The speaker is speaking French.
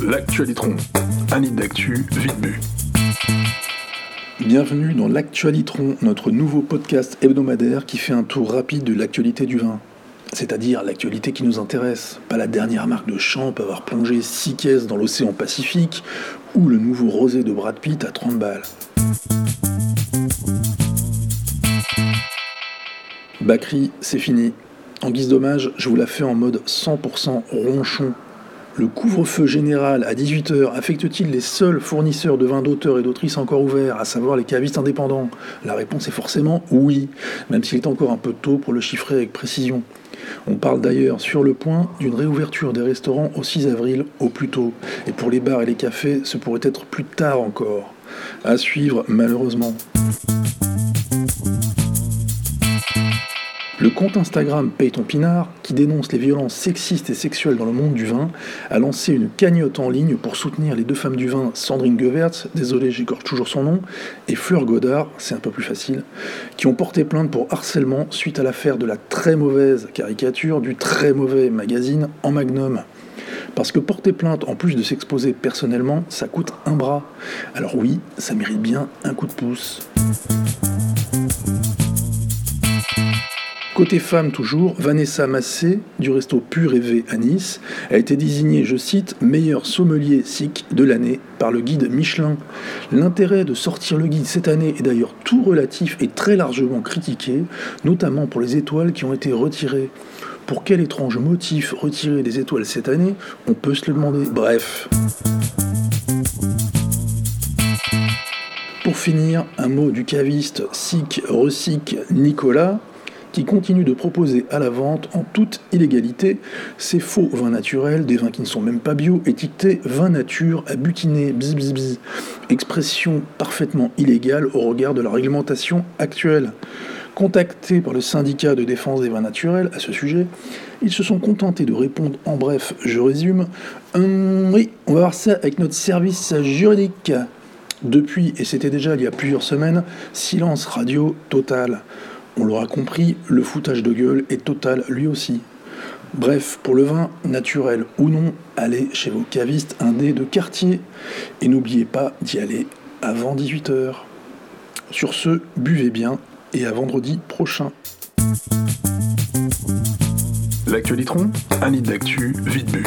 L'actualitron, un lit d'actu vite bu. Bienvenue dans l'Actualitron, notre nouveau podcast hebdomadaire qui fait un tour rapide de l'actualité du vin. C'est-à-dire l'actualité qui nous intéresse, pas la dernière marque de champ peut avoir plongé 6 caisses dans l'océan Pacifique ou le nouveau rosé de Brad Pitt à 30 balles. Bakri, c'est fini. En guise d'hommage, je vous la fais en mode 100% ronchon. Le couvre-feu général à 18h affecte-t-il les seuls fournisseurs de vins d'auteurs et d'autrices encore ouverts, à savoir les cavistes indépendants? La réponse est forcément oui, même s'il est encore un peu tôt pour le chiffrer avec précision. On parle d'ailleurs sur le point d'une réouverture des restaurants au 6 avril au plus tôt, et pour les bars et les cafés, ce pourrait être plus tard encore. À suivre malheureusement. Le compte Instagram Paye ton pinard, qui dénonce les violences sexistes et sexuelles dans le monde du vin, a lancé une cagnotte en ligne pour soutenir les deux femmes du vin, Sandrine Gewertz, désolé j'écorche toujours son nom, et Fleur Godard, c'est un peu plus facile, qui ont porté plainte pour harcèlement suite à l'affaire de la très mauvaise caricature du très mauvais magazine En Magnum. Parce que porter plainte, en plus de s'exposer personnellement, ça coûte un bras. Alors oui, ça mérite bien un coup de pouce. Côté femme toujours, Vanessa Massé, du resto Pur et V à Nice, a été désignée, je cite, meilleur sommelier sikh de l'année par le guide Michelin. L'intérêt de sortir le guide cette année est d'ailleurs tout relatif et très largement critiqué, notamment pour les étoiles qui ont été retirées. Pour quel étrange motif retirer des étoiles cette année? On peut se le demander. Bref. Pour finir, un mot du caviste Sikh Resic Nicolas, qui continue de proposer à la vente en toute illégalité ces faux vins naturels, des vins qui ne sont même pas bio, étiquetés vin nature à butiner, bzz. expression parfaitement illégale au regard de la réglementation actuelle. Contactés par le syndicat de défense des vins naturels à ce sujet, ils se sont contentés de répondre en bref, je résume, Hum, oui, on va voir ça avec notre service juridique. Depuis, et c'était déjà il y a plusieurs semaines, silence radio total. On l'aura compris, le foutage de gueule est total lui aussi. Bref, pour le vin, naturel ou non, allez chez vos cavistes indés de quartier. Et n'oubliez pas d'y aller avant 18h. Sur ce, buvez bien et à vendredi prochain. L'actualitron, un lit d'actu vite bu.